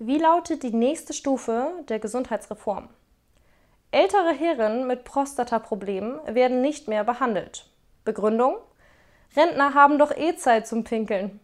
Wie lautet die nächste Stufe der Gesundheitsreform? Ältere Herren mit Prostataproblemen werden nicht mehr behandelt. Begründung? Rentner haben doch eh Zeit zum Pinkeln.